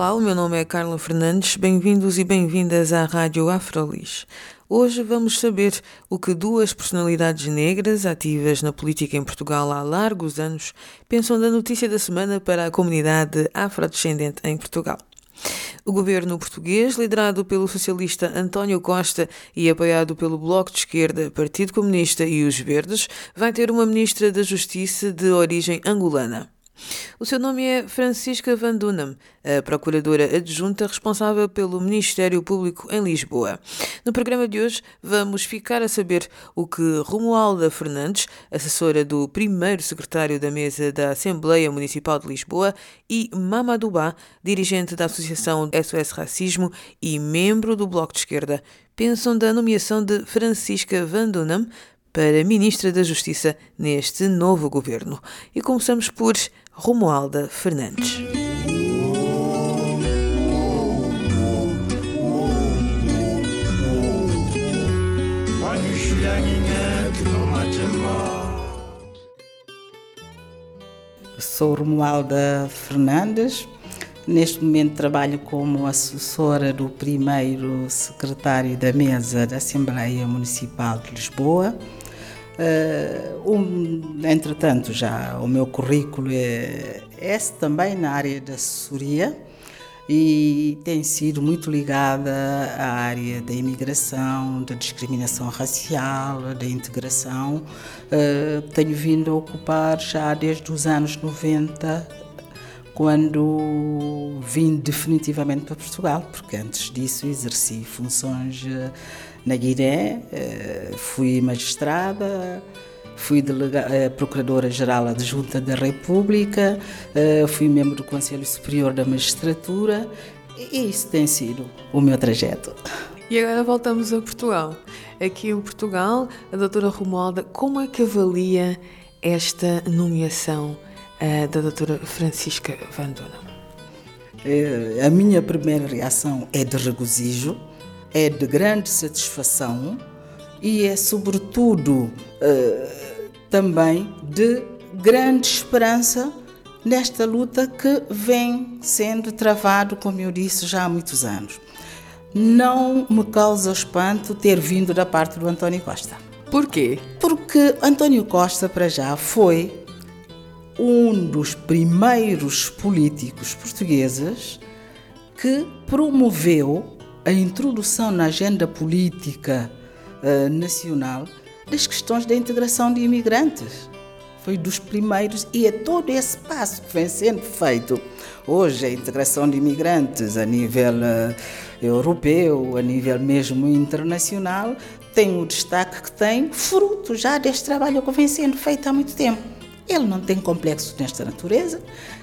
Olá, o meu nome é Carla Fernandes. Bem-vindos e bem-vindas à Rádio Afrolis. Hoje vamos saber o que duas personalidades negras ativas na política em Portugal há largos anos pensam da notícia da semana para a comunidade afrodescendente em Portugal. O governo português, liderado pelo socialista António Costa e apoiado pelo Bloco de Esquerda, Partido Comunista e os Verdes, vai ter uma ministra da Justiça de origem angolana. O seu nome é Francisca Van Dunham, a procuradora adjunta responsável pelo Ministério Público em Lisboa. No programa de hoje vamos ficar a saber o que Romualda Fernandes, assessora do primeiro secretário da mesa da Assembleia Municipal de Lisboa, e Mamadou Ba, dirigente da Associação SOS Racismo e membro do Bloco de Esquerda, pensam da nomeação de Francisca Van Dunham para Ministra da Justiça neste novo governo. E começamos por Romualda Fernandes. Sou Romualda Fernandes. Neste momento trabalho como assessora do primeiro secretário da mesa da Assembleia Municipal de Lisboa Uh, um, entretanto, já o meu currículo é, é também na área da assessoria e tem sido muito ligada à área da imigração, da discriminação racial, da integração. Uh, tenho vindo a ocupar já desde os anos 90, quando vim definitivamente para Portugal, porque antes disso exerci funções na Guiné, eh, fui magistrada, fui eh, procuradora-geral adjunta da República, eh, fui membro do Conselho Superior da Magistratura e isso tem sido o meu trajeto. E agora voltamos a Portugal. Aqui em Portugal, a doutora Romualda, como é que avalia esta nomeação uh, da doutora Francisca Van Dunham? A minha primeira reação é de regozijo, é de grande satisfação e é, sobretudo, uh, também de grande esperança nesta luta que vem sendo travado, como eu disse, já há muitos anos. Não me causa espanto ter vindo da parte do António Costa. Por quê? Porque António Costa, para já, foi um dos primeiros políticos portugueses que promoveu a introdução na agenda política uh, nacional das questões da integração de imigrantes. Foi dos primeiros e é todo esse passo que vem sendo feito. Hoje, a integração de imigrantes a nível uh, europeu, a nível mesmo internacional, tem o destaque que tem, fruto já deste trabalho que vem sendo feito há muito tempo. Ele não tem complexos nesta natureza,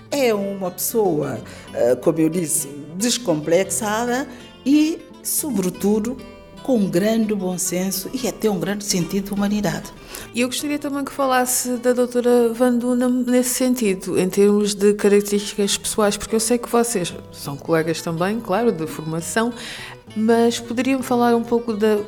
é uma pessoa, uh, como eu disse, descomplexada e, sobretudo, com um grande bom senso e até um grande sentido de humanidade. E eu gostaria também que falasse da doutora Vanduna nesse sentido, em termos de características pessoais, porque eu sei que vocês são colegas também, claro, de formação, mas poderiam falar um pouco da,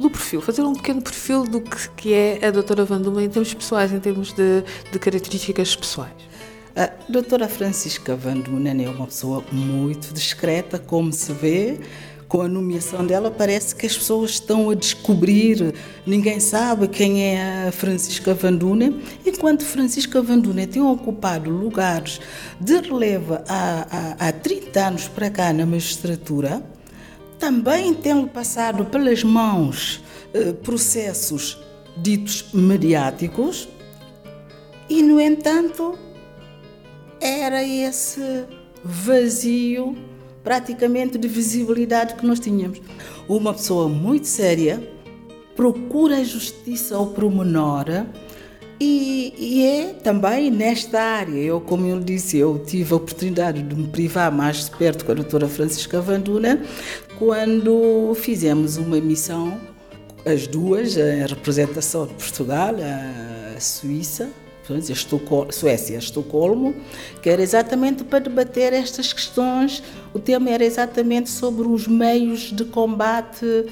do perfil, fazer um pequeno perfil do que, que é a doutora Vanduma em termos pessoais, em termos de, de características pessoais. A doutora Francisca Van Dunen é uma pessoa muito discreta, como se vê. Com a nomeação dela, parece que as pessoas estão a descobrir, ninguém sabe quem é a Francisca Van Dunen, enquanto Francisca Van Dunen tem ocupado lugares de relevo há, há, há 30 anos para cá na magistratura, também tem passado pelas mãos eh, processos ditos mediáticos, e, no entanto, era esse vazio praticamente de visibilidade que nós tínhamos. Uma pessoa muito séria procura a justiça ao promenor, E, e, é também nesta área, eu, como eu disse, eu tive a oportunidade de me privar mais de perto com a doutora Francisca Vanduna, quando fizemos uma missão, as duas, a representação de Portugal, a Suíça, a Suécia, Estocolmo, que era exatamente para debater estas questões. O tema era exatamente sobre os meios de combate uh,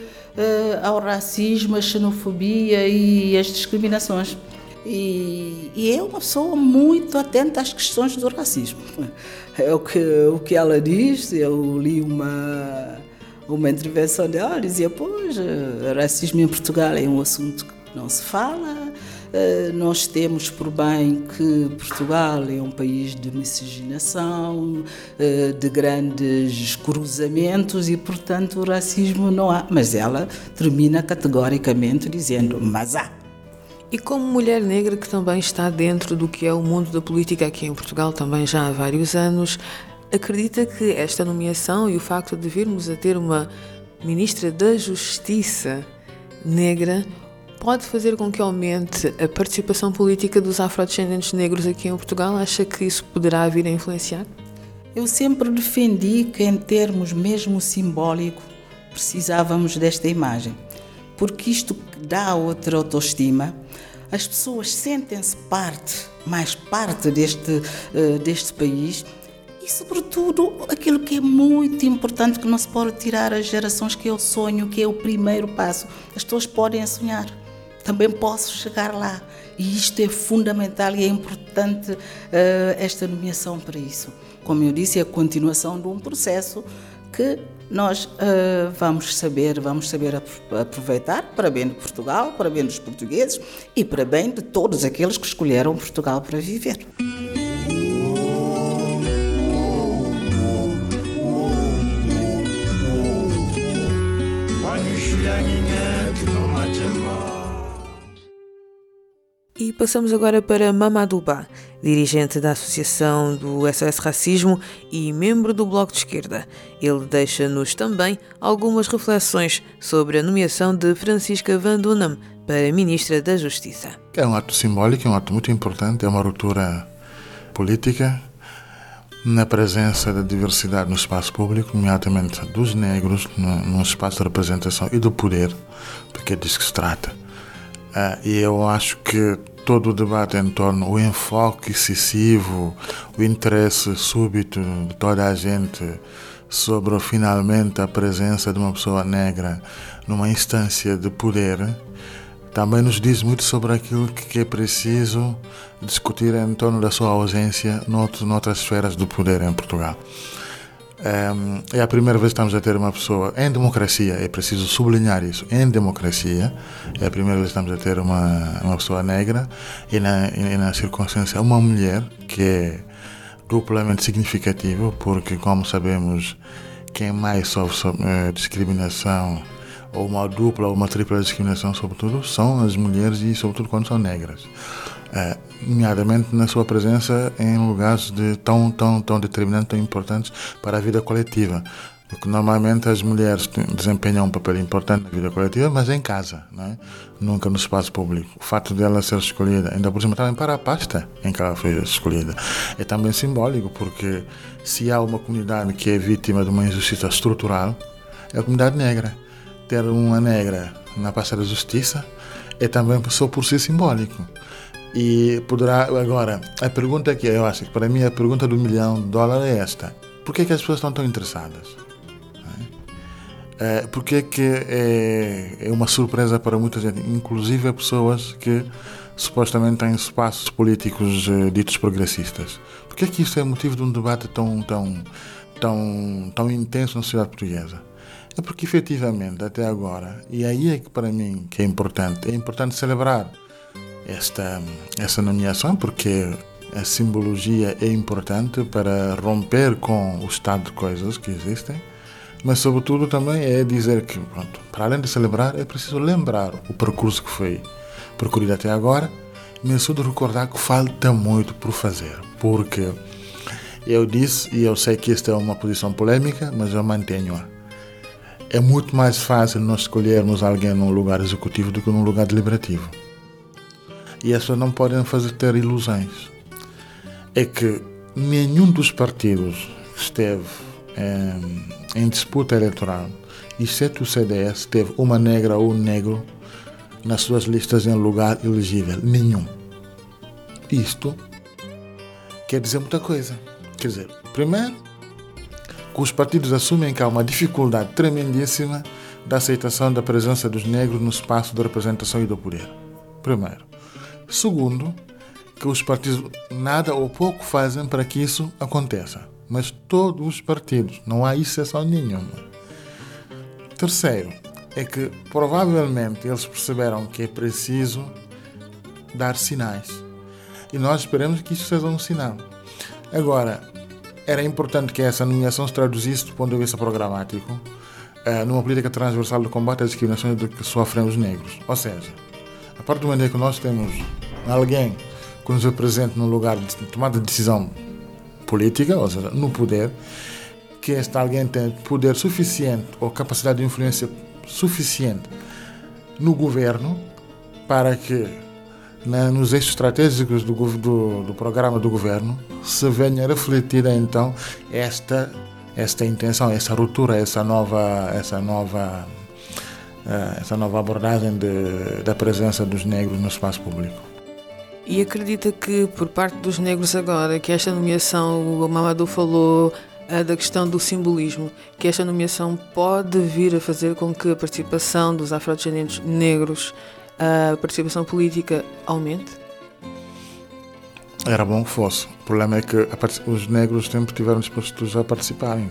ao racismo, à xenofobia e às discriminações. E, e é uma pessoa muito atenta às questões do racismo. É o que, o que ela diz, eu li uma, uma intervenção dela, dizia, pois, eh, racismo em Portugal é um assunto que não se fala, eh, nós temos por bem que Portugal é um país de miscigenação, eh, de grandes cruzamentos e, portanto, o racismo não há. Mas ela termina categoricamente dizendo: mas há. E como mulher negra que também está dentro do que é o mundo da política aqui em Portugal também já há vários anos, acredita que esta nomeação e o facto de virmos a ter uma ministra da Justiça negra pode fazer com que aumente a participação política dos afrodescendentes negros aqui em Portugal? Acha que isso poderá vir a influenciar? Eu sempre defendi que, em termos mesmo simbólico, precisávamos desta imagem, porque isto dá outra autoestima as pessoas sentem-se parte, mais parte deste, uh, deste país e, sobretudo, aquilo que é muito importante que não se pode tirar às gerações, que é o sonho, que é o primeiro passo. As pessoas podem sonhar, também posso chegar lá. E isto é fundamental e é importante uh, esta nomeação para isso. Como eu disse, é a continuação de um processo que nós uh, vamos saber, vamos saber aproveitar para bem de Portugal, para bem dos portugueses e para bem de todos aqueles que escolheram Portugal para viver. E passamos agora para Mamadou dirigente da Associação do SOS Racismo e membro do Bloco de Esquerda. Ele deixa-nos também algumas reflexões sobre a nomeação de Francisca Van Dunham para Ministra da Justiça. É um ato simbólico, é um ato muito importante, é uma ruptura política na presença da diversidade no espaço público, nomeadamente dos negros, no, espaço de representação e do poder, porque é disso que se trata. Uh, e eu acho que todo o debate em torno do enfoque excessivo, o interesse súbito de toda a gente sobre finalmente a presença de uma pessoa negra numa instância de poder, também nos diz muito sobre aquilo que é preciso discutir em torno da sua ausência noutras esferas do poder em Portugal. É a primeira vez que estamos a ter uma pessoa em democracia, é preciso sublinhar isso, em democracia, é a primeira vez que estamos a ter uma, uma pessoa negra e na, e na circunstância uma mulher, que é duplamente significativo, porque, como sabemos, quem mais sofre eh, discriminação, ou uma dupla ou uma tripla discriminação, sobretudo, são as mulheres e, sobretudo, quando são negras é, nomeadamente na sua presença em lugares de tão, tão, tão determinantes, tão importantes para a vida coletiva. Porque normalmente as mulheres desempenham um papel importante na vida coletiva, mas em casa, é? nunca no espaço público. O fato dela ser escolhida, ainda por cima também para a pasta em que ela foi escolhida, é também simbólico, porque se há uma comunidade que é vítima de uma injustiça estrutural, é a comunidade negra. Ter uma negra na pasta da justiça é também só por si simbólico. E poderá. Agora, a pergunta que eu acho que para mim a pergunta do milhão de dólares é esta: por que, é que as pessoas estão tão interessadas? É, por que, é que é, é uma surpresa para muita gente, inclusive pessoas que supostamente têm espaços políticos eh, ditos progressistas? Por que é que isso é motivo de um debate tão, tão, tão, tão intenso na sociedade portuguesa? É porque efetivamente, até agora, e aí é que para mim que é importante, é importante celebrar esta, esta nomeação, porque a simbologia é importante para romper com o estado de coisas que existem, mas, sobretudo, também é dizer que, pronto, para além de celebrar, é preciso lembrar o percurso que foi percorrido até agora, mas de recordar que falta muito por fazer, porque eu disse, e eu sei que esta é uma posição polêmica, mas eu mantenho-a. É muito mais fácil nós escolhermos alguém num lugar executivo do que num lugar deliberativo. E pessoas não podem fazer ter ilusões. É que nenhum dos partidos que esteve em, em disputa eleitoral, exceto o CDS, teve uma negra ou um negro nas suas listas em lugar elegível. Nenhum. Isto quer dizer muita coisa. Quer dizer, primeiro, que os partidos assumem que há uma dificuldade tremendíssima da aceitação da presença dos negros no espaço de representação e do poder. Primeiro. Segundo, que os partidos nada ou pouco fazem para que isso aconteça. Mas todos os partidos, não há exceção nenhuma. Terceiro, é que provavelmente eles perceberam que é preciso dar sinais. E nós esperamos que isso seja um sinal. Agora, era importante que essa nomeação se traduzisse do ponto de vista programático eh, numa política transversal de combate às discriminações de que sofrem os negros. Ou seja, a partir do momento que nós temos alguém que nos represente num lugar de tomada de decisão política, ou seja, no poder, que este alguém tem poder suficiente ou capacidade de influência suficiente no governo para que na, nos eixos estratégicos do, do, do, programa do governo se venha refletida então esta esta intenção, essa ruptura, essa nova essa nova essa nova abordagem de, da presença dos negros no espaço público. E acredita que por parte dos negros agora que esta nomeação, o Mamadou falou da questão do simbolismo, que esta nomeação pode vir a fazer com que a participação dos afrodescendentes negros a participação política aumente? Era bom que fosse. O problema é que os negros sempre estiveram dispostos a participarem.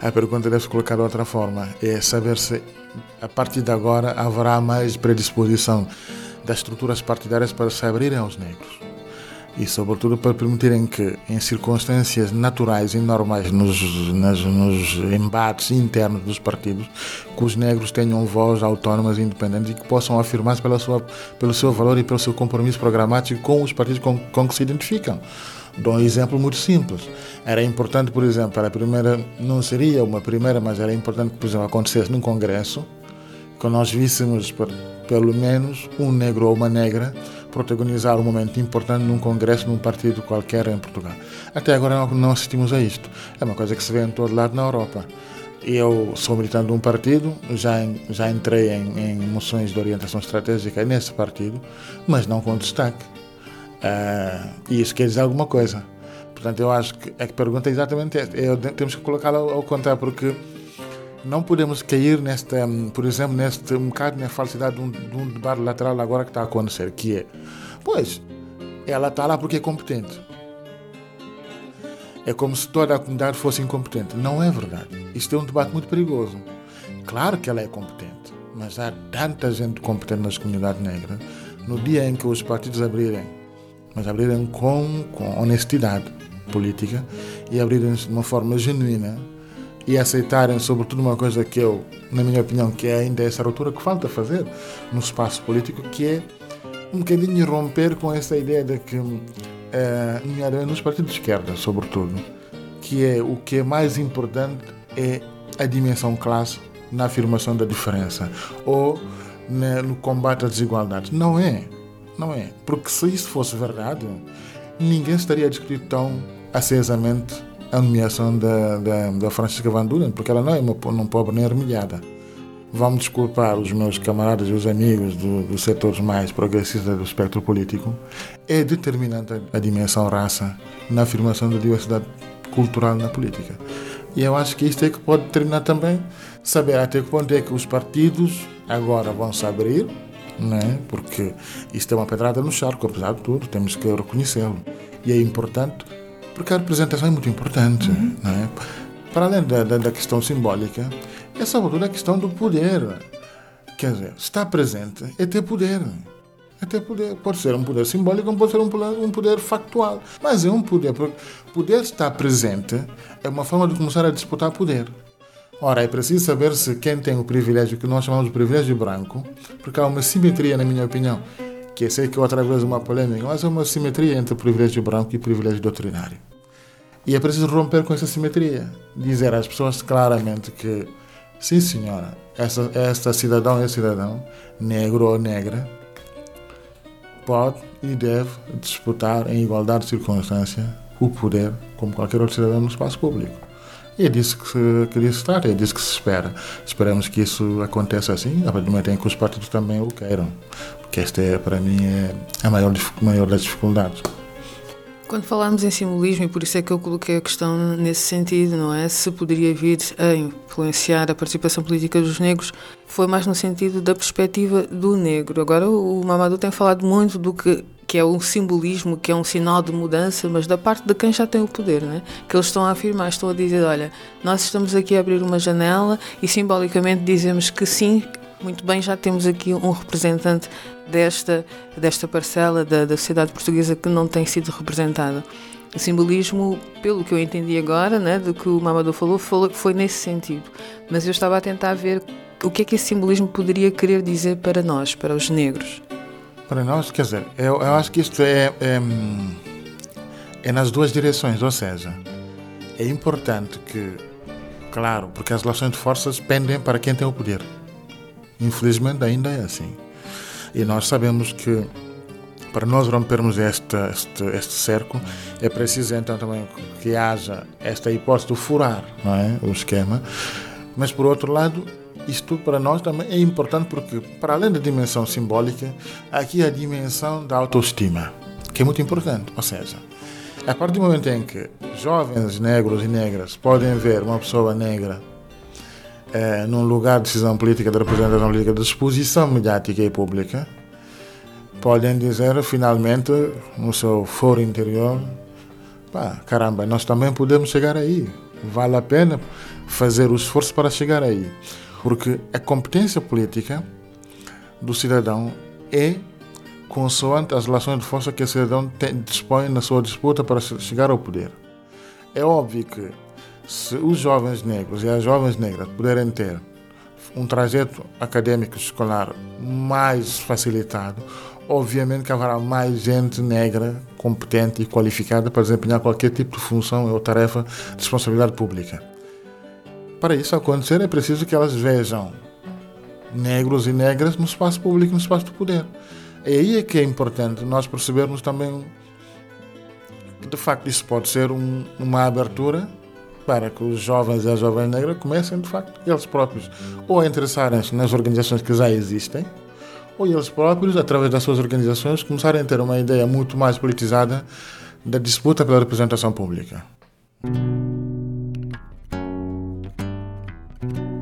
A pergunta deve ser colocada de outra forma: é saber se a partir de agora haverá mais predisposição das estruturas partidárias para se abrirem aos negros e, sobretudo, para permitirem que, em circunstâncias naturais e normais nos, nas, nos embates internos dos partidos, que os negros tenham voz autónomas e independentes e que possam afirmar-se pelo seu valor e pelo seu compromisso programático com os partidos com, com que se identificam. Dou um exemplo muito simples. Era importante, por exemplo, para a primeira, não seria uma primeira, mas era importante que, por exemplo, acontecesse num congresso, que nós víssemos, pelo menos, um negro ou uma negra protagonizar um momento importante num congresso, num partido qualquer em Portugal. Até agora não, assistimos a isto. É uma coisa que se vê em todo lado na Europa. Eu sou militante de um partido, já, já entrei em, em moções de orientação estratégica nesse partido, mas não com destaque. Uh, e isso quer dizer alguma coisa. Portanto, eu acho que a pergunta é exatamente esta. Eu, temos que colocá-la ao contrário, porque não podemos cair nesta, por exemplo, neste um bocado na falsidade de um, de um debate lateral agora que está a acontecer, que é, pois, ela está lá porque é competente. É como se toda a comunidade fosse incompetente. Não é verdade. Isto é um debate muito perigoso. Claro que ela é competente, mas há tanta gente competente nas comunidades negras. No dia em que os partidos abrirem, mas abrirem com, com honestidade política e abrirem de uma forma genuína, e aceitarem, sobretudo, uma coisa que eu, na minha opinião, que é ainda essa ruptura que falta fazer no espaço político, que é um bocadinho romper com essa ideia de que, é, nos partidos de esquerda, sobretudo, que é o que é mais importante é a dimensão classe na afirmação da diferença ou né, no combate às desigualdades. Não é. Não é. Porque se isso fosse verdade, ninguém estaria a tão acesamente a nomeação da, da, da Francisca Van Duren, porque ela não é uma, uma pobre nem armilhada. Vamos desculpar os meus camaradas e os amigos do, dos setores mais progressistas do espectro político. É determinante a dimensão raça na afirmação da diversidade cultural na política. E eu acho que isto é que pode determinar também saber até que ponto é que os partidos agora vão se abrir, né? porque isto é uma pedrada no charco, apesar de tudo, temos que reconhecê-lo. E é importante porque a representação é muito importante. Uhum. Né? Para além da, da, da, questão simbólica, é sobretudo a questão do poder. Quer dizer, estar presente é ter poder. É ter poder. Pode ser um poder simbólico, pode ser um poder, um poder factual. Mas é um poder. Poder estar presente é uma forma de começar a disputar poder. Ora, é preciso saber se quem tem o privilégio que nós chamamos de privilégio branco, porque há uma simetria, na minha opinião, que eu sei que outra vez uma polêmica, mas é uma simetria entre privilégio branco e privilégio doutrinário. E é preciso romper com essa simetria. Dizer às pessoas claramente que, sim senhora, essa, cidadão é cidadão, negro ou negra, pode e deve disputar em igualdade de circunstância o poder como qualquer outro cidadão no espaço público. E é disso que se, que se trata, é disso que se espera. Esperamos que isso aconteça assim, a partir do momento em que os partidos também o queiram. Porque esta, é, para mim, é a maior, maior das dificuldades. Quando falarmos em simbolismo, e por isso é que eu coloquei a questão nesse sentido, não é? Se poderia vir a influenciar a participação política dos negros, foi mais no sentido da perspectiva do negro. Agora, o Mamadou tem falado muito do que, que é um simbolismo, que é um sinal de mudança, mas da parte de quem já tem o poder, né? Que eles estão a afirmar, estão a dizer: olha, nós estamos aqui a abrir uma janela e simbolicamente dizemos que sim, muito bem, já temos aqui um representante desta, desta parcela da, da sociedade portuguesa que não tem sido representada. O simbolismo, pelo que eu entendi agora, né, do que o Mamadou falou, foi nesse sentido. Mas eu estava a tentar ver o que é que esse simbolismo poderia querer dizer para nós, para os negros. Para nós, quer dizer, eu, eu acho que isto é, é, é nas duas direções, ou seja, é importante que, claro, porque as relações de forças pendem para quem tem o poder. Infelizmente ainda é assim. E nós sabemos que para nós rompermos este, este, este cerco é preciso então também que haja esta hipótese de furar é? o esquema. Mas por outro lado, isto para nós também é importante porque, para além da dimensão simbólica, aqui a dimensão da autoestima, que é muito importante. Ou seja, a partir do momento em que jovens negros e negras podem ver uma pessoa negra é, num lugar de decisão política, de representação política, de exposição mediática e pública, podem dizer finalmente no seu foro interior: pá, caramba, nós também podemos chegar aí. Vale a pena fazer o esforço para chegar aí. Porque a competência política do cidadão é consoante as relações de força que o cidadão tem, dispõe na sua disputa para chegar ao poder. É óbvio que se os jovens negros e as jovens negras puderem ter um trajeto acadêmico escolar mais facilitado, obviamente que haverá mais gente negra competente e qualificada para desempenhar qualquer tipo de função ou tarefa de responsabilidade pública. Para isso acontecer, é preciso que elas vejam negros e negras no espaço público, no espaço do poder. E aí é que é importante nós percebermos também que, de facto, isso pode ser um, uma abertura para que os jovens e as jovens negras comecem, de facto, eles próprios, ou a interessarem-se nas organizações que já existem, ou eles próprios, através das suas organizações, começarem a ter uma ideia muito mais politizada da disputa pela representação pública.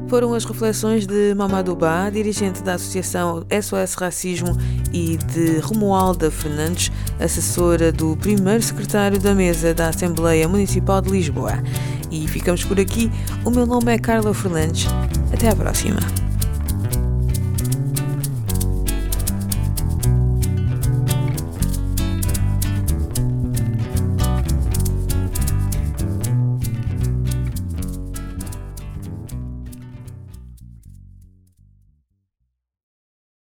Foram as reflexões de Mamadou Ba, dirigente da Associação SOS Racismo, e de Romualda Fernandes, assessora do primeiro secretário da mesa da Assembleia Municipal de Lisboa. E ficamos por aqui. O meu nome é Carla Fernandes. Até à próxima.